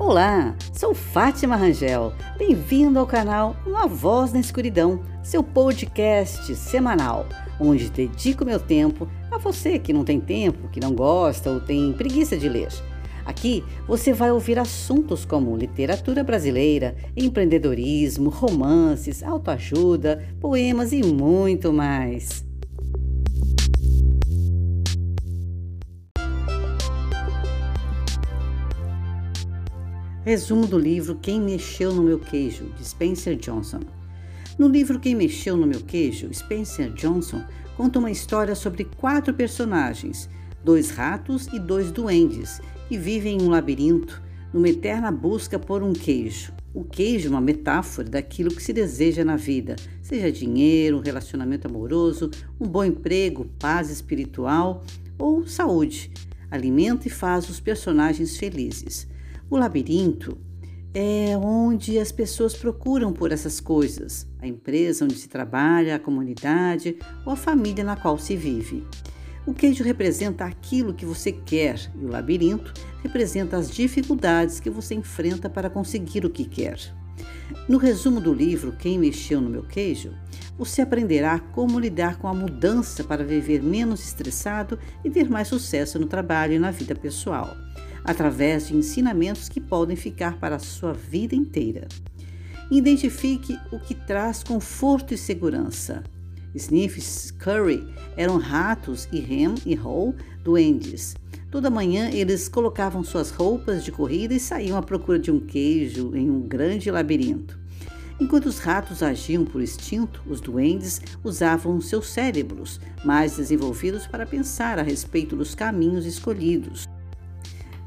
Olá, sou Fátima Rangel. Bem-vindo ao canal Uma Voz na Escuridão, seu podcast semanal, onde dedico meu tempo a você que não tem tempo, que não gosta ou tem preguiça de ler. Aqui você vai ouvir assuntos como literatura brasileira, empreendedorismo, romances, autoajuda, poemas e muito mais. Resumo do livro Quem Mexeu no Meu Queijo, de Spencer Johnson. No livro Quem Mexeu no Meu Queijo, Spencer Johnson conta uma história sobre quatro personagens, dois ratos e dois duendes, que vivem em um labirinto numa eterna busca por um queijo. O queijo é uma metáfora daquilo que se deseja na vida, seja dinheiro, um relacionamento amoroso, um bom emprego, paz espiritual ou saúde. Alimenta e faz os personagens felizes. O labirinto é onde as pessoas procuram por essas coisas, a empresa onde se trabalha, a comunidade ou a família na qual se vive. O queijo representa aquilo que você quer e o labirinto representa as dificuldades que você enfrenta para conseguir o que quer. No resumo do livro Quem Mexeu no Meu Queijo, você aprenderá como lidar com a mudança para viver menos estressado e ter mais sucesso no trabalho e na vida pessoal através de ensinamentos que podem ficar para a sua vida inteira. Identifique o que traz conforto e segurança. Sniff Curry eram ratos e Ham e Hole duendes. Toda manhã eles colocavam suas roupas de corrida e saíam à procura de um queijo em um grande labirinto. Enquanto os ratos agiam por instinto, os duendes usavam seus cérebros mais desenvolvidos para pensar a respeito dos caminhos escolhidos.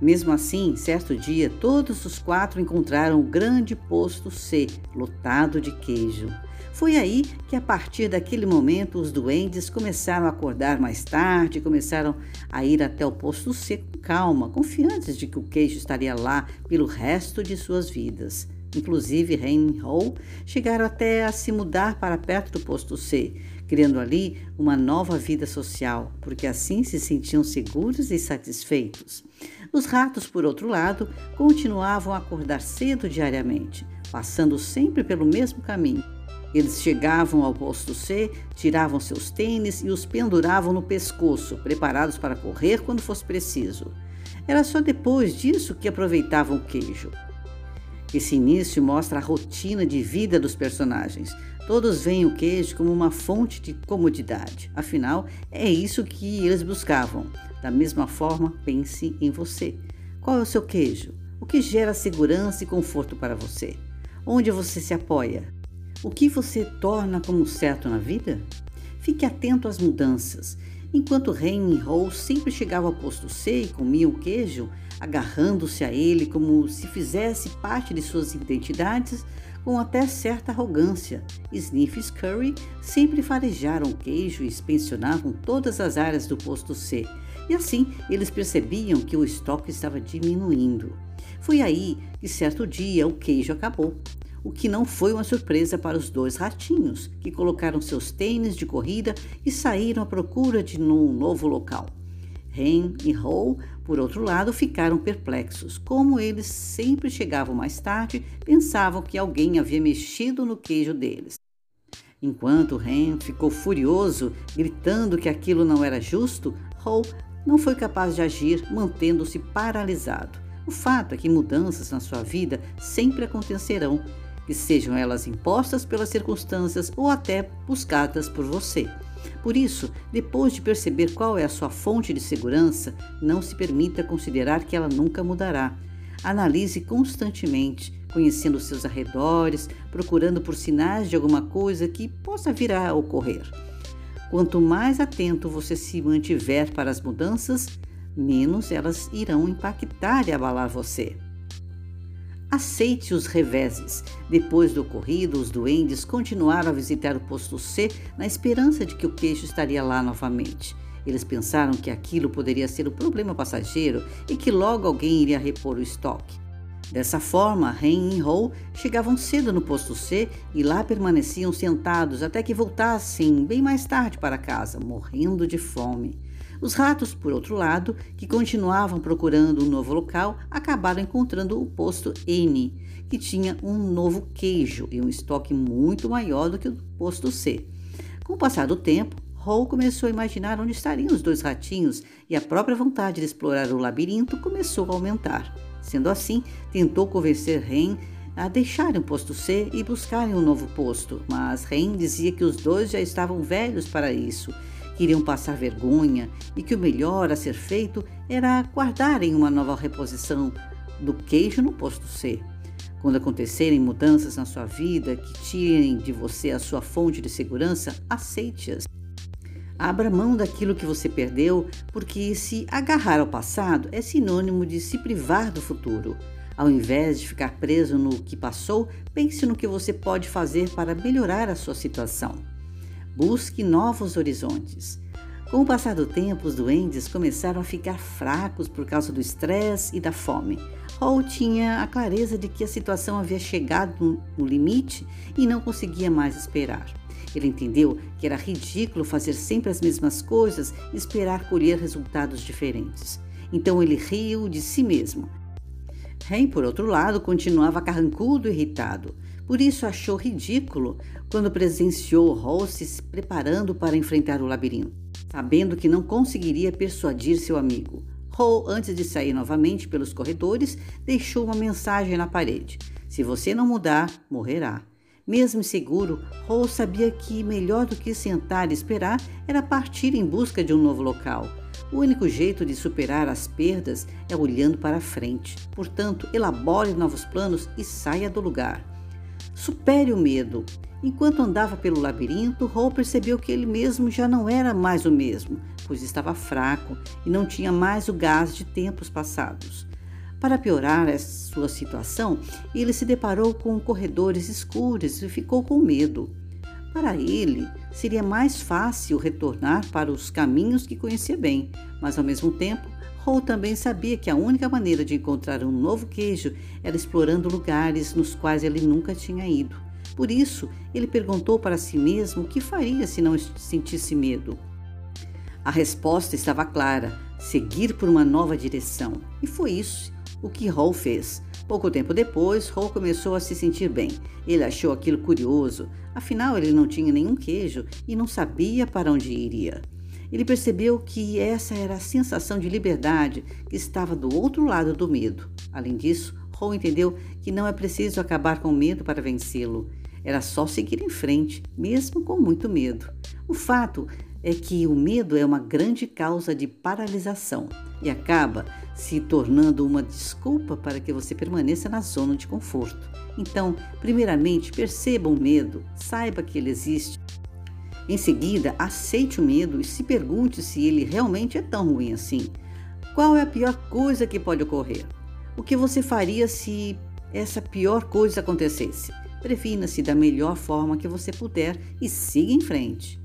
Mesmo assim, certo dia, todos os quatro encontraram o grande posto C, lotado de queijo. Foi aí que, a partir daquele momento, os duendes começaram a acordar mais tarde, começaram a ir até o posto C com calma, confiantes de que o queijo estaria lá pelo resto de suas vidas. Inclusive, e Hall chegaram até a se mudar para perto do posto C, criando ali uma nova vida social, porque assim se sentiam seguros e satisfeitos. Os ratos, por outro lado, continuavam a acordar cedo diariamente, passando sempre pelo mesmo caminho. Eles chegavam ao posto C, tiravam seus tênis e os penduravam no pescoço, preparados para correr quando fosse preciso. Era só depois disso que aproveitavam o queijo. Esse início mostra a rotina de vida dos personagens. Todos veem o queijo como uma fonte de comodidade. Afinal, é isso que eles buscavam. Da mesma forma, pense em você. Qual é o seu queijo? O que gera segurança e conforto para você? Onde você se apoia? O que você torna como certo na vida? Fique atento às mudanças. Enquanto e Rose sempre chegavam ao posto C e comiam o queijo, agarrando-se a ele como se fizesse parte de suas identidades, com até certa arrogância. Sniff e Scurry sempre farejaram o queijo e inspecionavam todas as áreas do posto C, e assim eles percebiam que o estoque estava diminuindo. Foi aí que certo dia o queijo acabou, o que não foi uma surpresa para os dois ratinhos, que colocaram seus tênis de corrida e saíram à procura de um novo local. Ren e Hou, por outro lado, ficaram perplexos. Como eles sempre chegavam mais tarde, pensavam que alguém havia mexido no queijo deles. Enquanto Ren ficou furioso, gritando que aquilo não era justo, Hou não foi capaz de agir, mantendo-se paralisado. O fato é que mudanças na sua vida sempre acontecerão, que sejam elas impostas pelas circunstâncias ou até buscadas por você. Por isso, depois de perceber qual é a sua fonte de segurança, não se permita considerar que ela nunca mudará. Analise constantemente, conhecendo seus arredores, procurando por sinais de alguma coisa que possa vir a ocorrer. Quanto mais atento você se mantiver para as mudanças, menos elas irão impactar e abalar você. Aceite os reveses. Depois do ocorrido, os duendes continuaram a visitar o posto C na esperança de que o queijo estaria lá novamente. Eles pensaram que aquilo poderia ser um problema passageiro e que logo alguém iria repor o estoque. Dessa forma, Ren e Ho chegavam cedo no posto C e lá permaneciam sentados até que voltassem bem mais tarde para casa, morrendo de fome. Os ratos, por outro lado, que continuavam procurando um novo local, acabaram encontrando o posto N, que tinha um novo queijo e um estoque muito maior do que o posto C. Com o passar do tempo, Hall começou a imaginar onde estariam os dois ratinhos e a própria vontade de explorar o labirinto começou a aumentar. Sendo assim, tentou convencer Ren a deixarem o posto C e buscarem um novo posto, mas Ren dizia que os dois já estavam velhos para isso, queriam passar vergonha e que o melhor a ser feito era guardarem uma nova reposição do queijo no posto C. Quando acontecerem mudanças na sua vida que tirem de você a sua fonte de segurança, aceite-as. Abra mão daquilo que você perdeu, porque se agarrar ao passado é sinônimo de se privar do futuro. Ao invés de ficar preso no que passou, pense no que você pode fazer para melhorar a sua situação. Busque novos horizontes. Com o passar do tempo, os duendes começaram a ficar fracos por causa do estresse e da fome. Hall tinha a clareza de que a situação havia chegado no limite e não conseguia mais esperar. Ele entendeu que era ridículo fazer sempre as mesmas coisas e esperar colher resultados diferentes. Então ele riu de si mesmo. Ren, por outro lado, continuava carrancudo e irritado. Por isso achou ridículo quando presenciou Hall se preparando para enfrentar o labirinto, sabendo que não conseguiria persuadir seu amigo. Hall, antes de sair novamente pelos corredores, deixou uma mensagem na parede: Se você não mudar, morrerá. Mesmo inseguro, Hall sabia que melhor do que sentar e esperar era partir em busca de um novo local. O único jeito de superar as perdas é olhando para frente. Portanto, elabore novos planos e saia do lugar. Supere o medo. Enquanto andava pelo labirinto, Hall percebeu que ele mesmo já não era mais o mesmo, pois estava fraco e não tinha mais o gás de tempos passados. Para piorar a sua situação, ele se deparou com corredores escuros e ficou com medo. Para ele, seria mais fácil retornar para os caminhos que conhecia bem, mas ao mesmo tempo, Hall também sabia que a única maneira de encontrar um novo queijo era explorando lugares nos quais ele nunca tinha ido. Por isso, ele perguntou para si mesmo o que faria se não sentisse medo. A resposta estava clara: seguir por uma nova direção. E foi isso o que Hall fez. Pouco tempo depois, Hall começou a se sentir bem. Ele achou aquilo curioso, afinal ele não tinha nenhum queijo e não sabia para onde iria. Ele percebeu que essa era a sensação de liberdade que estava do outro lado do medo. Além disso, Hall entendeu que não é preciso acabar com o medo para vencê-lo. Era só seguir em frente, mesmo com muito medo. O fato é que o medo é uma grande causa de paralisação e acaba se tornando uma desculpa para que você permaneça na zona de conforto. Então, primeiramente, perceba o medo, saiba que ele existe. Em seguida, aceite o medo e se pergunte se ele realmente é tão ruim assim. Qual é a pior coisa que pode ocorrer? O que você faria se essa pior coisa acontecesse? Previna-se da melhor forma que você puder e siga em frente.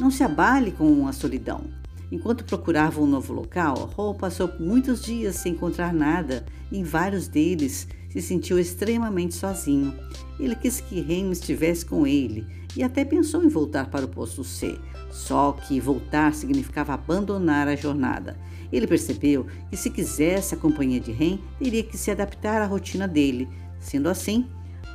Não se abale com a solidão. Enquanto procurava um novo local, Hall passou muitos dias sem encontrar nada e em vários deles se sentiu extremamente sozinho. Ele quis que Ren estivesse com ele e até pensou em voltar para o posto C, só que voltar significava abandonar a jornada. Ele percebeu que se quisesse a companhia de Ren, teria que se adaptar à rotina dele. Sendo assim,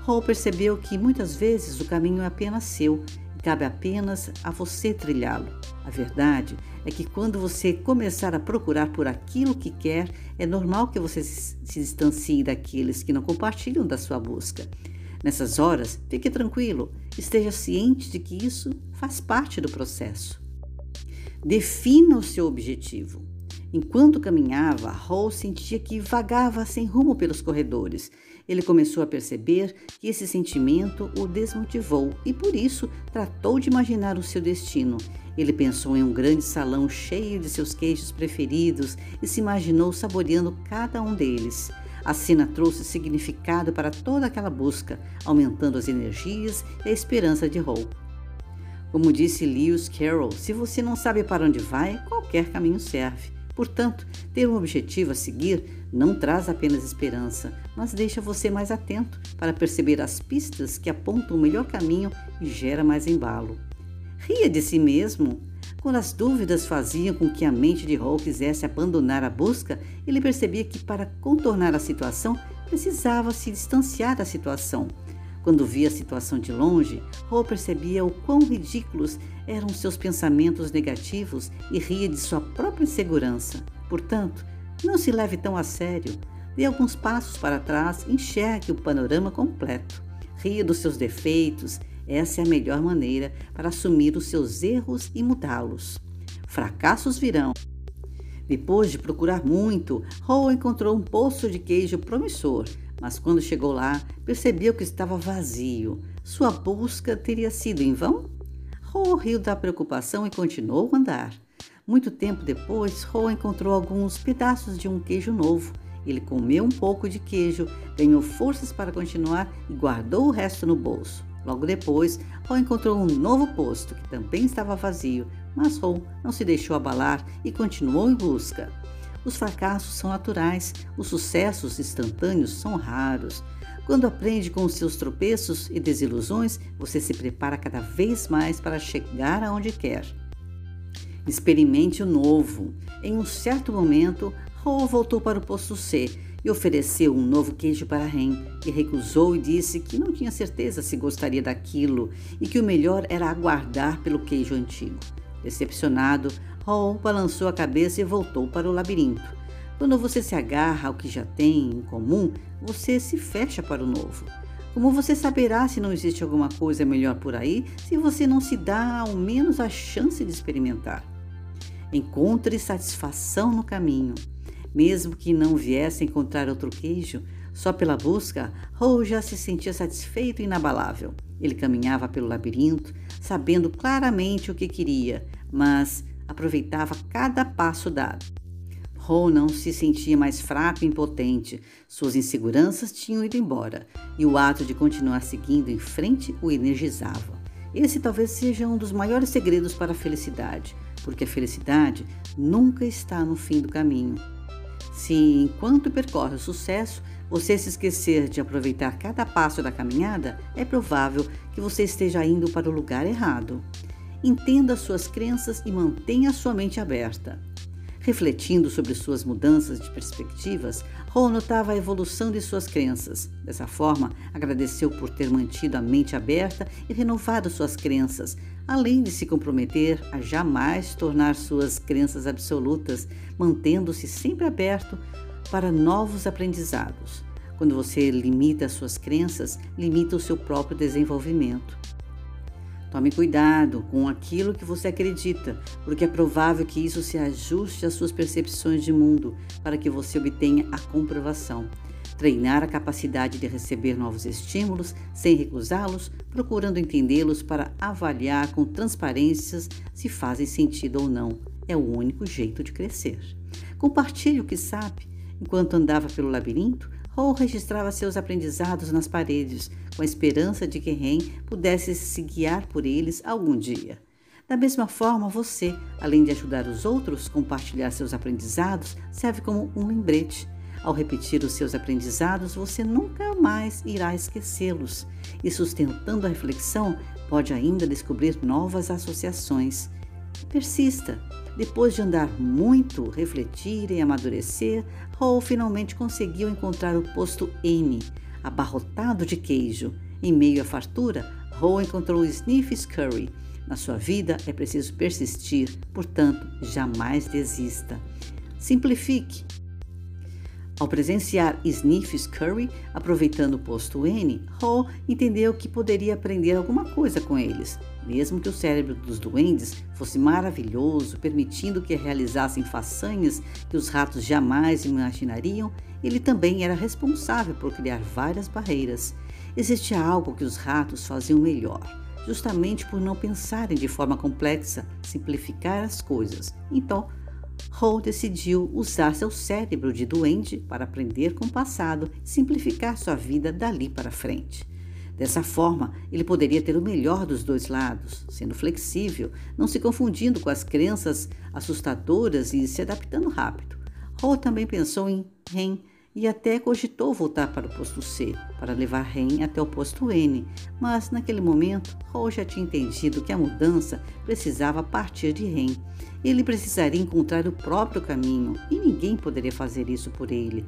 Hall percebeu que muitas vezes o caminho é apenas seu Cabe apenas a você trilhá-lo. A verdade é que quando você começar a procurar por aquilo que quer, é normal que você se distancie daqueles que não compartilham da sua busca. Nessas horas, fique tranquilo, esteja ciente de que isso faz parte do processo. Defina o seu objetivo. Enquanto caminhava, Hall sentia que vagava sem rumo pelos corredores ele começou a perceber que esse sentimento o desmotivou e por isso tratou de imaginar o seu destino. Ele pensou em um grande salão cheio de seus queijos preferidos e se imaginou saboreando cada um deles. A cena trouxe significado para toda aquela busca, aumentando as energias e a esperança de Hope. Como disse Lewis Carroll, se você não sabe para onde vai, qualquer caminho serve. Portanto, ter um objetivo a seguir não traz apenas esperança, mas deixa você mais atento para perceber as pistas que apontam o melhor caminho e gera mais embalo. Ria de si mesmo. Quando as dúvidas faziam com que a mente de Hall quisesse abandonar a busca, ele percebia que para contornar a situação precisava se distanciar da situação. Quando via a situação de longe, Hall percebia o quão ridículos eram seus pensamentos negativos e ria de sua própria insegurança. Portanto, não se leve tão a sério. Dê alguns passos para trás e enxergue o panorama completo. Ria dos seus defeitos, essa é a melhor maneira para assumir os seus erros e mudá-los. Fracassos virão. Depois de procurar muito, Hall encontrou um poço de queijo promissor mas quando chegou lá, percebeu que estava vazio. Sua busca teria sido em vão? Ro riu da preocupação e continuou a andar. Muito tempo depois, Ro encontrou alguns pedaços de um queijo novo. Ele comeu um pouco de queijo, ganhou forças para continuar e guardou o resto no bolso. Logo depois, Ro encontrou um novo posto que também estava vazio, mas Ro não se deixou abalar e continuou em busca. Os fracassos são naturais, os sucessos instantâneos são raros. Quando aprende com os seus tropeços e desilusões, você se prepara cada vez mais para chegar aonde quer. Experimente o novo. Em um certo momento, Hall voltou para o posto C e ofereceu um novo queijo para Ren, que recusou e disse que não tinha certeza se gostaria daquilo e que o melhor era aguardar pelo queijo antigo. Decepcionado, Hall balançou a cabeça e voltou para o labirinto. Quando você se agarra ao que já tem em comum, você se fecha para o novo. Como você saberá se não existe alguma coisa melhor por aí se você não se dá ao menos a chance de experimentar? Encontre satisfação no caminho. Mesmo que não viesse encontrar outro queijo, só pela busca, Hall já se sentia satisfeito e inabalável. Ele caminhava pelo labirinto, sabendo claramente o que queria, mas aproveitava cada passo dado. Ronan se sentia mais fraco e impotente. Suas inseguranças tinham ido embora e o ato de continuar seguindo em frente o energizava. Esse talvez seja um dos maiores segredos para a felicidade, porque a felicidade nunca está no fim do caminho. Se, enquanto percorre o sucesso, você se esquecer de aproveitar cada passo da caminhada, é provável que você esteja indo para o lugar errado. Entenda suas crenças e mantenha sua mente aberta. Refletindo sobre suas mudanças de perspectivas, Hall notava a evolução de suas crenças. Dessa forma, agradeceu por ter mantido a mente aberta e renovado suas crenças, além de se comprometer a jamais tornar suas crenças absolutas, mantendo-se sempre aberto para novos aprendizados. Quando você limita as suas crenças, limita o seu próprio desenvolvimento. Tome cuidado com aquilo que você acredita, porque é provável que isso se ajuste às suas percepções de mundo para que você obtenha a comprovação. Treinar a capacidade de receber novos estímulos sem recusá-los, procurando entendê-los para avaliar com transparências se fazem sentido ou não, é o único jeito de crescer. Compartilhe o que sabe. Enquanto andava pelo labirinto, Hall registrava seus aprendizados nas paredes, com a esperança de que Ren pudesse se guiar por eles algum dia. Da mesma forma, você, além de ajudar os outros, compartilhar seus aprendizados, serve como um lembrete. Ao repetir os seus aprendizados, você nunca mais irá esquecê-los. E sustentando a reflexão, pode ainda descobrir novas associações. Persista. Depois de andar muito, refletir e amadurecer, Hall finalmente conseguiu encontrar o posto N, abarrotado de queijo. Em meio à fartura, Hall encontrou Sniffs Curry. Na sua vida é preciso persistir, portanto, jamais desista. Simplifique. Ao presenciar Sniffs Curry aproveitando o posto N, Hall entendeu que poderia aprender alguma coisa com eles. Mesmo que o cérebro dos duendes fosse maravilhoso, permitindo que realizassem façanhas que os ratos jamais imaginariam, ele também era responsável por criar várias barreiras. Existia algo que os ratos faziam melhor, justamente por não pensarem de forma complexa, simplificar as coisas. Então, Hall decidiu usar seu cérebro de duende para aprender com o passado simplificar sua vida dali para frente. Dessa forma, ele poderia ter o melhor dos dois lados, sendo flexível, não se confundindo com as crenças assustadoras e se adaptando rápido. Hall também pensou em Ren, e até cogitou voltar para o posto C para levar Ren até o posto N, mas naquele momento Hall já tinha entendido que a mudança precisava partir de Ren. Ele precisaria encontrar o próprio caminho e ninguém poderia fazer isso por ele.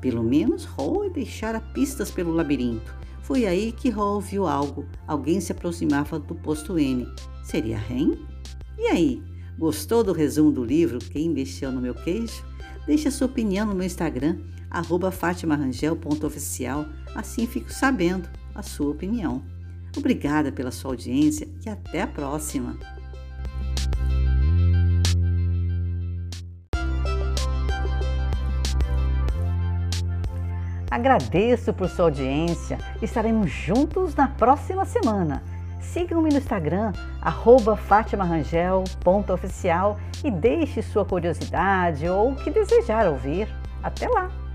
Pelo menos Hall deixara pistas pelo labirinto. Foi aí que Hall viu algo. Alguém se aproximava do posto N. Seria Ren? E aí? Gostou do resumo do livro Quem Mexeu no Meu Queijo? Deixe a sua opinião no meu Instagram fatimarangel.oficial, assim fico sabendo a sua opinião. Obrigada pela sua audiência e até a próxima! Agradeço por sua audiência. Estaremos juntos na próxima semana. Sigam-me no Instagram, fatimarangel.oficial e deixe sua curiosidade ou o que desejar ouvir. Até lá!